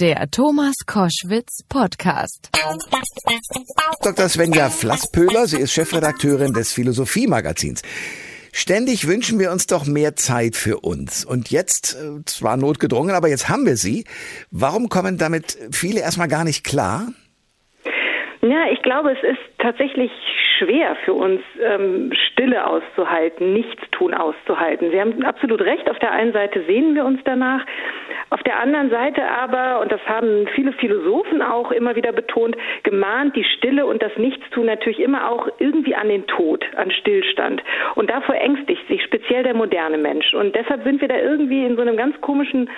Der Thomas Koschwitz Podcast. Dr. Svenja Flasspöhler, sie ist Chefredakteurin des Philosophie-Magazins. Ständig wünschen wir uns doch mehr Zeit für uns. Und jetzt, äh, zwar notgedrungen, aber jetzt haben wir sie. Warum kommen damit viele erstmal gar nicht klar? Ja, ich glaube, es ist tatsächlich schwer für uns, ähm, Stille auszuhalten, Nichtstun auszuhalten. Sie haben absolut recht. Auf der einen Seite sehnen wir uns danach. Auf der anderen Seite aber, und das haben viele Philosophen auch immer wieder betont, gemahnt die Stille und das Nichtstun natürlich immer auch irgendwie an den Tod, an Stillstand. Und davor ängstigt sich speziell der moderne Mensch. Und deshalb sind wir da irgendwie in so einem ganz komischen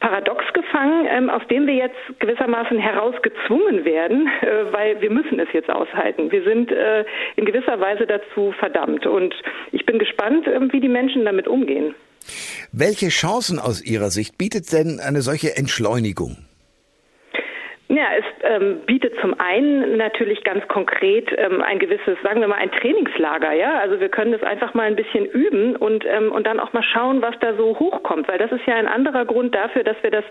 Paradox gefangen, ähm, aus dem wir jetzt gewissermaßen herausgezwungen werden, äh, weil wir müssen es jetzt aushalten. Wir sind äh, in gewisser Weise dazu verdammt. Und ich bin gespannt, äh, wie die Menschen damit umgehen. Welche Chancen aus Ihrer Sicht bietet denn eine solche Entschleunigung? Ja, es ähm, bietet zum einen natürlich ganz konkret ähm, ein gewisses, sagen wir mal, ein Trainingslager. Ja, also wir können das einfach mal ein bisschen üben und ähm, und dann auch mal schauen, was da so hochkommt, weil das ist ja ein anderer Grund dafür, dass wir das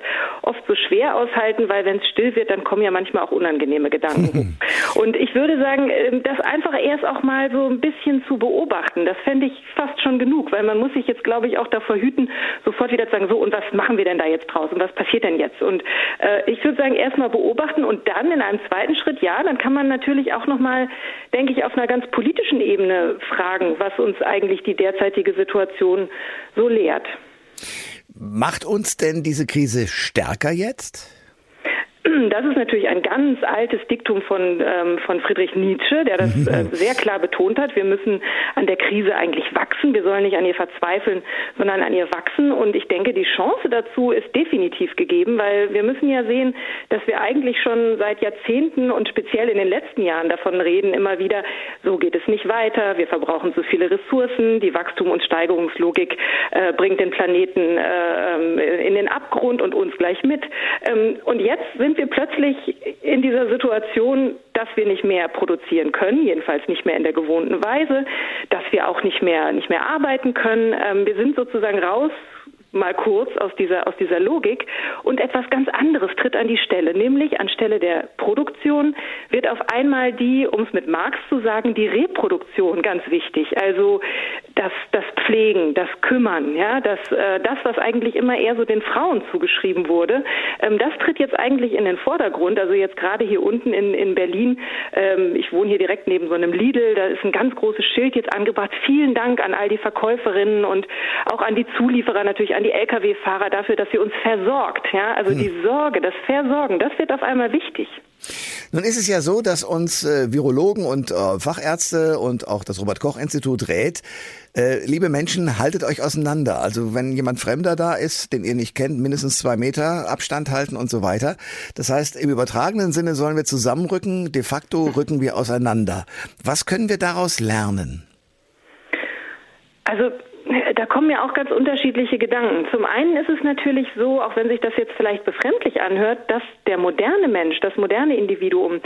oft so schwer aushalten, weil wenn es still wird, dann kommen ja manchmal auch unangenehme Gedanken. und ich würde sagen, ähm, das einfach erst auch mal so ein bisschen zu beobachten, das fände ich fast schon genug, weil man muss sich jetzt, glaube ich, auch davor hüten, sofort wieder zu sagen, so und was machen wir denn da jetzt draus und was passiert denn jetzt? Und äh, ich würde sagen, erstmal beobachten beobachten und dann in einem zweiten Schritt, ja, dann kann man natürlich auch nochmal, denke ich, auf einer ganz politischen Ebene fragen, was uns eigentlich die derzeitige Situation so lehrt. Macht uns denn diese Krise stärker jetzt? Das ist natürlich ein ganz altes Diktum von, ähm, von Friedrich Nietzsche, der das äh, sehr klar betont hat. Wir müssen an der Krise eigentlich wachsen. Wir sollen nicht an ihr verzweifeln, sondern an ihr wachsen. Und ich denke, die Chance dazu ist definitiv gegeben, weil wir müssen ja sehen, dass wir eigentlich schon seit Jahrzehnten und speziell in den letzten Jahren davon reden, immer wieder, so geht es nicht weiter. Wir verbrauchen zu viele Ressourcen. Die Wachstum- und Steigerungslogik äh, bringt den Planeten äh, ähm, in den Abgrund und uns gleich mit. Ähm, und jetzt sind wir plötzlich in dieser Situation, dass wir nicht mehr produzieren können, jedenfalls nicht mehr in der gewohnten Weise, dass wir auch nicht mehr nicht mehr arbeiten können. Ähm, wir sind sozusagen raus mal kurz aus dieser, aus dieser Logik und etwas ganz anderes tritt an die Stelle, nämlich anstelle der Produktion wird auf einmal die, um es mit Marx zu sagen, die Reproduktion ganz wichtig. Also das, das Pflegen, das Kümmern, ja, das, äh, das, was eigentlich immer eher so den Frauen zugeschrieben wurde, ähm, das tritt jetzt eigentlich in den Vordergrund. Also jetzt gerade hier unten in, in Berlin, ähm, ich wohne hier direkt neben so einem Lidl, da ist ein ganz großes Schild jetzt angebracht. Vielen Dank an all die Verkäuferinnen und auch an die Zulieferer, natürlich an die Lkw-Fahrer dafür, dass sie uns versorgt. Ja, also hm. die Sorge, das Versorgen, das wird auf einmal wichtig. Nun ist es ja so, dass uns äh, Virologen und äh, Fachärzte und auch das Robert Koch Institut rät, äh, liebe Menschen, haltet euch auseinander. Also wenn jemand Fremder da ist, den ihr nicht kennt, mindestens zwei Meter Abstand halten und so weiter. Das heißt, im übertragenen Sinne sollen wir zusammenrücken, de facto rücken wir auseinander. Was können wir daraus lernen? Also da kommen ja auch ganz unterschiedliche Gedanken. Zum einen ist es natürlich so, auch wenn sich das jetzt vielleicht befremdlich anhört, dass der moderne Mensch, das moderne Individuum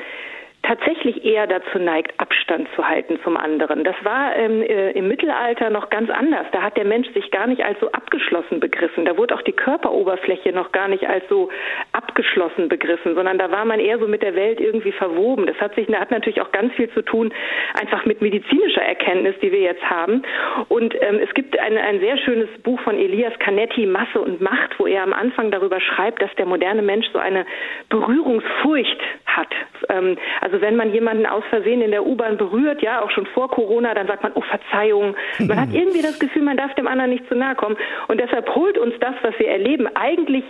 tatsächlich eher dazu neigt, Abstand zu halten zum anderen. Das war ähm, äh, im Mittelalter noch ganz anders. Da hat der Mensch sich gar nicht als so abgeschlossen begriffen. Da wurde auch die Körperoberfläche noch gar nicht als so abgeschlossen begriffen, sondern da war man eher so mit der Welt irgendwie verwoben. Das hat sich, hat natürlich auch ganz viel zu tun, einfach mit medizinischer Erkenntnis, die wir jetzt haben. Und ähm, es gibt ein, ein sehr schönes Buch von Elias Canetti, Masse und Macht, wo er am Anfang darüber schreibt, dass der moderne Mensch so eine Berührungsfurcht hat. Ähm, also also wenn man jemanden aus Versehen in der U-Bahn berührt, ja, auch schon vor Corona, dann sagt man, oh Verzeihung. Man hat irgendwie das Gefühl, man darf dem anderen nicht zu nahe kommen. Und deshalb holt uns das, was wir erleben, eigentlich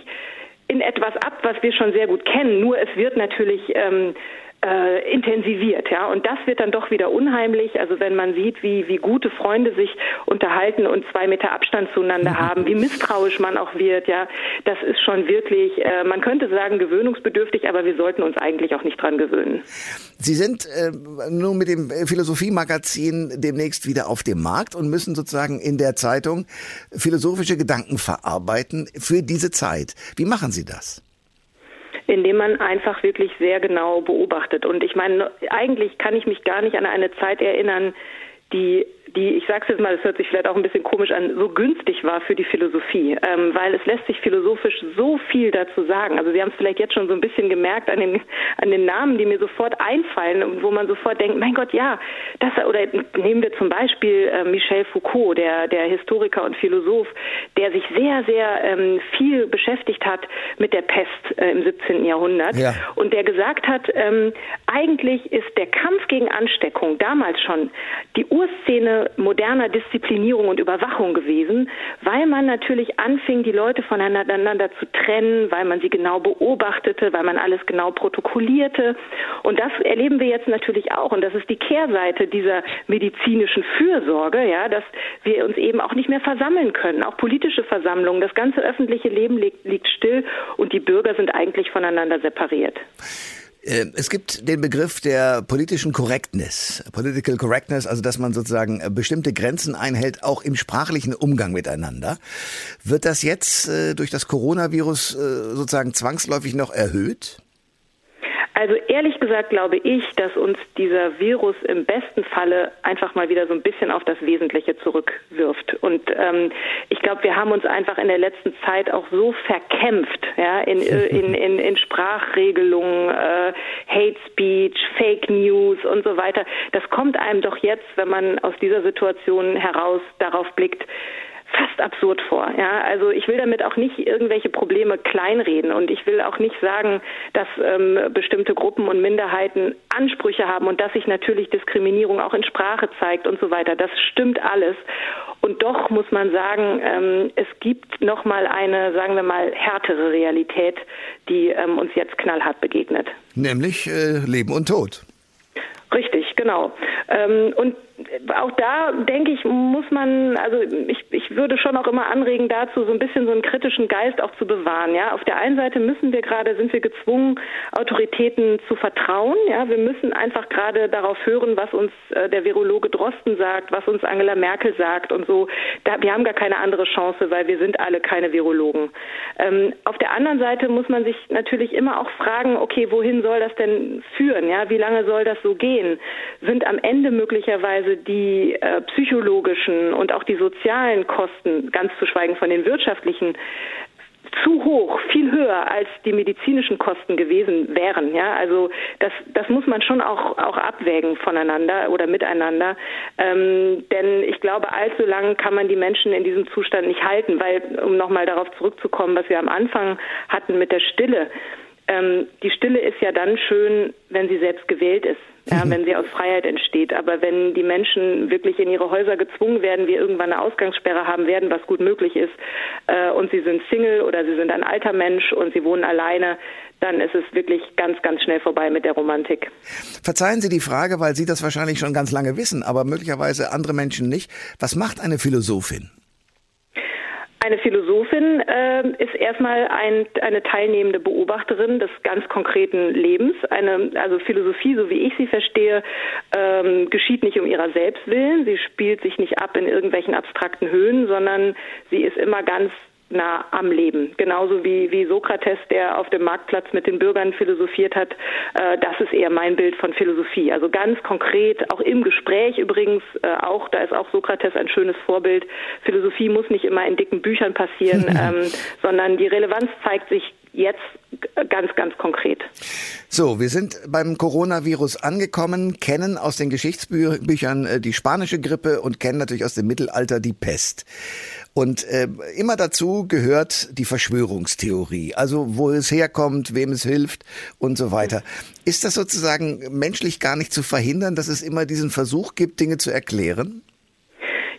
in etwas ab, was wir schon sehr gut kennen. Nur es wird natürlich ähm, äh, intensiviert, ja. Und das wird dann doch wieder unheimlich. Also wenn man sieht, wie, wie gute Freunde sich unterhalten und zwei Meter Abstand zueinander mhm. haben, wie misstrauisch man auch wird, ja, das ist schon wirklich, äh, man könnte sagen, gewöhnungsbedürftig, aber wir sollten uns eigentlich auch nicht dran gewöhnen. Sie sind äh, nun mit dem Philosophie-Magazin demnächst wieder auf dem Markt und müssen sozusagen in der Zeitung philosophische Gedanken verarbeiten für diese Zeit. Wie machen Sie das? Indem man einfach wirklich sehr genau beobachtet. Und ich meine, eigentlich kann ich mich gar nicht an eine Zeit erinnern, die die, ich sage es jetzt mal, das hört sich vielleicht auch ein bisschen komisch an, so günstig war für die Philosophie, ähm, weil es lässt sich philosophisch so viel dazu sagen. Also Sie haben es vielleicht jetzt schon so ein bisschen gemerkt an den, an den Namen, die mir sofort einfallen, wo man sofort denkt, mein Gott, ja, das, oder nehmen wir zum Beispiel äh, Michel Foucault, der, der Historiker und Philosoph, der sich sehr, sehr ähm, viel beschäftigt hat mit der Pest äh, im 17. Jahrhundert ja. und der gesagt hat, ähm, eigentlich ist der Kampf gegen Ansteckung damals schon die Urszene moderner Disziplinierung und Überwachung gewesen, weil man natürlich anfing, die Leute voneinander zu trennen, weil man sie genau beobachtete, weil man alles genau protokollierte. Und das erleben wir jetzt natürlich auch. Und das ist die Kehrseite dieser medizinischen Fürsorge, ja, dass wir uns eben auch nicht mehr versammeln können. Auch politische Versammlungen, das ganze öffentliche Leben liegt, liegt still und die Bürger sind eigentlich voneinander separiert. Äh, es gibt den Begriff der politischen Correctness, Political Correctness, also dass man sozusagen äh, bestimmte Grenzen einhält, auch im sprachlichen Umgang miteinander. Wird das jetzt äh, durch das Coronavirus sozusagen zwangsläufig noch erhöht? Also ehrlich gesagt glaube ich, dass uns dieser Virus im besten Falle einfach mal wieder so ein bisschen auf das Wesentliche zurückwirft. Und ähm, ich glaube, wir haben uns einfach in der letzten Zeit auch so verkämpft, ja, in, in, in, in Sprachregelungen, äh, Hate Speech, Fake News und so weiter. Das kommt einem doch jetzt, wenn man aus dieser Situation heraus darauf blickt, fast absurd vor. Ja, also ich will damit auch nicht irgendwelche Probleme kleinreden und ich will auch nicht sagen, dass ähm, bestimmte Gruppen und Minderheiten Ansprüche haben und dass sich natürlich Diskriminierung auch in Sprache zeigt und so weiter. Das stimmt alles. Und doch muss man sagen, ähm, es gibt noch mal eine, sagen wir mal, härtere Realität, die ähm, uns jetzt knallhart begegnet. Nämlich äh, Leben und Tod. Richtig, genau. Ähm, und auch da denke ich, muss man, also ich, ich würde schon auch immer anregen dazu, so ein bisschen so einen kritischen Geist auch zu bewahren. Ja, auf der einen Seite müssen wir gerade, sind wir gezwungen, Autoritäten zu vertrauen. Ja, wir müssen einfach gerade darauf hören, was uns äh, der Virologe Drosten sagt, was uns Angela Merkel sagt und so. Da, wir haben gar keine andere Chance, weil wir sind alle keine Virologen. Ähm, auf der anderen Seite muss man sich natürlich immer auch fragen, okay, wohin soll das denn führen? Ja, wie lange soll das so gehen? Sind am Ende möglicherweise also die äh, psychologischen und auch die sozialen Kosten, ganz zu schweigen von den wirtschaftlichen, zu hoch, viel höher als die medizinischen Kosten gewesen wären. Ja, also das, das muss man schon auch, auch abwägen voneinander oder miteinander. Ähm, denn ich glaube, allzu lang kann man die Menschen in diesem Zustand nicht halten, weil, um nochmal darauf zurückzukommen, was wir am Anfang hatten mit der Stille, ähm, die Stille ist ja dann schön, wenn sie selbst gewählt ist, ja, wenn sie aus Freiheit entsteht. Aber wenn die Menschen wirklich in ihre Häuser gezwungen werden, wir irgendwann eine Ausgangssperre haben werden, was gut möglich ist, äh, und sie sind Single oder sie sind ein alter Mensch und sie wohnen alleine, dann ist es wirklich ganz, ganz schnell vorbei mit der Romantik. Verzeihen Sie die Frage, weil Sie das wahrscheinlich schon ganz lange wissen, aber möglicherweise andere Menschen nicht. Was macht eine Philosophin? Eine Philosophin äh, ist erstmal ein, eine teilnehmende Beobachterin des ganz konkreten Lebens. Eine, also Philosophie, so wie ich sie verstehe, ähm, geschieht nicht um ihrer selbst willen. Sie spielt sich nicht ab in irgendwelchen abstrakten Höhen, sondern sie ist immer ganz nah am Leben. Genauso wie, wie Sokrates, der auf dem Marktplatz mit den Bürgern philosophiert hat. Äh, das ist eher mein Bild von Philosophie. Also ganz konkret, auch im Gespräch übrigens, äh, auch, da ist auch Sokrates ein schönes Vorbild. Philosophie muss nicht immer in dicken Büchern passieren, ähm, sondern die Relevanz zeigt sich jetzt ganz, ganz konkret. So, wir sind beim Coronavirus angekommen, kennen aus den Geschichtsbüchern äh, die spanische Grippe und kennen natürlich aus dem Mittelalter die Pest. Und äh, immer dazu gehört die Verschwörungstheorie, also wo es herkommt, wem es hilft und so weiter. Ist das sozusagen menschlich gar nicht zu verhindern, dass es immer diesen Versuch gibt, Dinge zu erklären?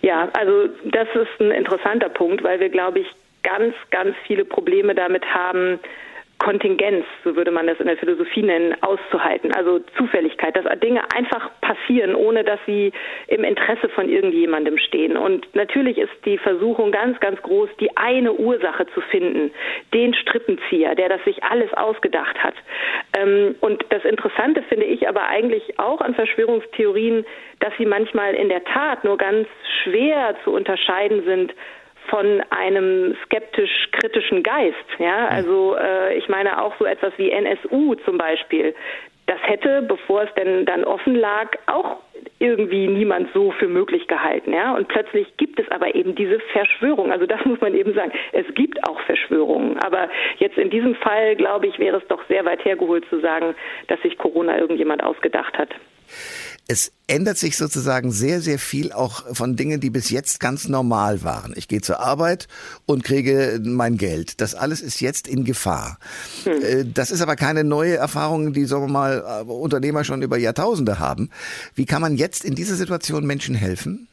Ja, also das ist ein interessanter Punkt, weil wir, glaube ich, ganz, ganz viele Probleme damit haben, Kontingenz, so würde man das in der Philosophie nennen, auszuhalten. Also Zufälligkeit, dass Dinge einfach passieren, ohne dass sie im Interesse von irgendjemandem stehen. Und natürlich ist die Versuchung ganz, ganz groß, die eine Ursache zu finden, den Strippenzieher, der das sich alles ausgedacht hat. Ähm, und das Interessante finde ich aber eigentlich auch an Verschwörungstheorien, dass sie manchmal in der Tat nur ganz schwer zu unterscheiden sind von einem skeptisch-kritischen Geist. Ja, also äh, ich meine auch so etwas wie NSU zum Beispiel. das hätte, bevor es denn dann offen lag, auch irgendwie niemand so für möglich gehalten, ja. Und plötzlich gibt es aber eben diese Verschwörung. Also das muss man eben sagen. Es gibt auch Verschwörungen. Aber jetzt in diesem Fall, glaube ich, wäre es doch sehr weit hergeholt zu sagen, dass sich Corona irgendjemand ausgedacht hat es ändert sich sozusagen sehr, sehr viel auch von Dingen, die bis jetzt ganz normal waren. Ich gehe zur Arbeit und kriege mein Geld. Das alles ist jetzt in Gefahr. Hm. Das ist aber keine neue Erfahrung, die, sagen wir mal, Unternehmer schon über Jahrtausende haben. Wie kann man jetzt in dieser Situation Menschen helfen?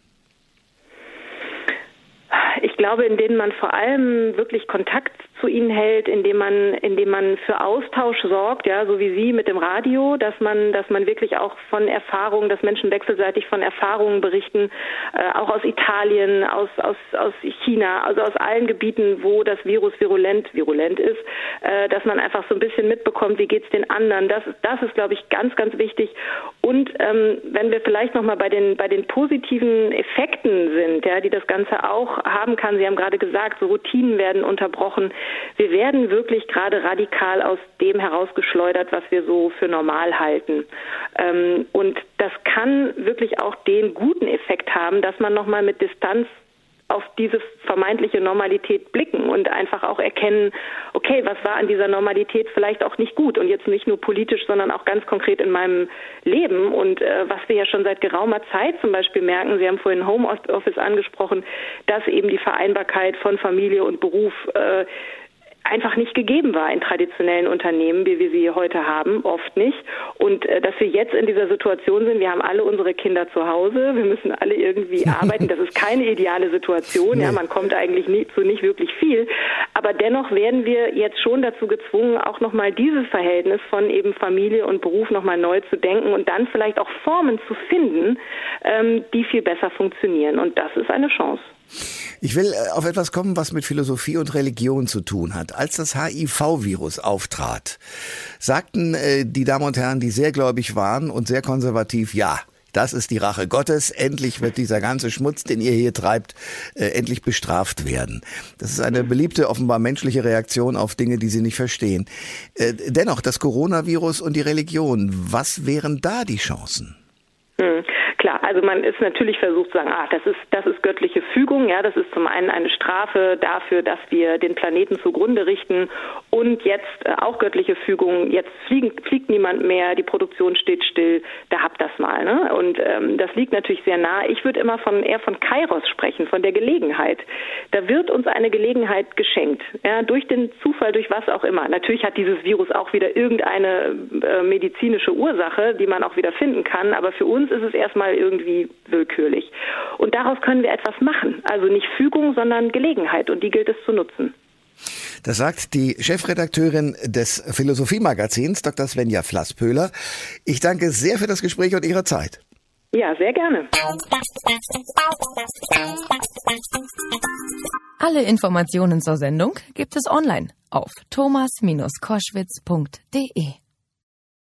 Ich glaube, in denen man vor allem wirklich Kontakt zu ihnen hält, indem man, indem man für Austausch sorgt, ja, so wie Sie mit dem Radio, dass man, dass man wirklich auch von Erfahrungen, dass Menschen wechselseitig von Erfahrungen berichten, äh, auch aus Italien, aus, aus, aus China, also aus allen Gebieten, wo das Virus virulent, virulent ist, äh, dass man einfach so ein bisschen mitbekommt, wie geht's den anderen. Das, das ist, glaube ich, ganz, ganz wichtig. Und ähm, wenn wir vielleicht nochmal bei den, bei den positiven Effekten sind, ja, die das Ganze auch haben kann, Sie haben gerade gesagt, so Routinen werden unterbrochen, wir werden wirklich gerade radikal aus dem herausgeschleudert, was wir so für normal halten. Ähm, und das kann wirklich auch den guten Effekt haben, dass man nochmal mit Distanz auf diese vermeintliche Normalität blicken und einfach auch erkennen, okay, was war an dieser Normalität vielleicht auch nicht gut und jetzt nicht nur politisch, sondern auch ganz konkret in meinem Leben und äh, was wir ja schon seit geraumer Zeit zum Beispiel merken, Sie haben vorhin Homeoffice angesprochen, dass eben die Vereinbarkeit von Familie und Beruf äh, einfach nicht gegeben war in traditionellen Unternehmen, wie wir sie heute haben, oft nicht. Und äh, dass wir jetzt in dieser Situation sind, wir haben alle unsere Kinder zu Hause, wir müssen alle irgendwie arbeiten. Das ist keine ideale Situation. Nee. Ja, man kommt eigentlich nie, zu nicht wirklich viel. Aber dennoch werden wir jetzt schon dazu gezwungen, auch nochmal dieses Verhältnis von eben Familie und Beruf nochmal neu zu denken und dann vielleicht auch Formen zu finden, ähm, die viel besser funktionieren. Und das ist eine Chance. Ich will äh, auf etwas kommen, was mit Philosophie und Religion zu tun hat. Als das HIV-Virus auftrat, sagten äh, die Damen und Herren, die sehr gläubig waren und sehr konservativ, ja, das ist die Rache Gottes. Endlich wird dieser ganze Schmutz, den ihr hier treibt, äh, endlich bestraft werden. Das ist eine beliebte, offenbar menschliche Reaktion auf Dinge, die sie nicht verstehen. Äh, dennoch, das Coronavirus und die Religion, was wären da die Chancen? Hm. Klar, also man ist natürlich versucht zu sagen, ach, das ist, das ist göttliche Fügung, ja, das ist zum einen eine Strafe dafür, dass wir den Planeten zugrunde richten und jetzt äh, auch göttliche Fügung, jetzt fliegen, fliegt niemand mehr, die Produktion steht still, da habt das mal, ne? Und ähm, das liegt natürlich sehr nah. Ich würde immer von eher von Kairos sprechen, von der Gelegenheit. Da wird uns eine Gelegenheit geschenkt, ja, durch den Zufall, durch was auch immer. Natürlich hat dieses Virus auch wieder irgendeine äh, medizinische Ursache, die man auch wieder finden kann, aber für uns ist es erstmal mal irgendwie willkürlich. Und daraus können wir etwas machen. Also nicht Fügung, sondern Gelegenheit. Und die gilt es zu nutzen. Das sagt die Chefredakteurin des Philosophiemagazins, Dr. Svenja Flasspöhler. Ich danke sehr für das Gespräch und Ihre Zeit. Ja, sehr gerne. Alle Informationen zur Sendung gibt es online auf thomas-koschwitz.de.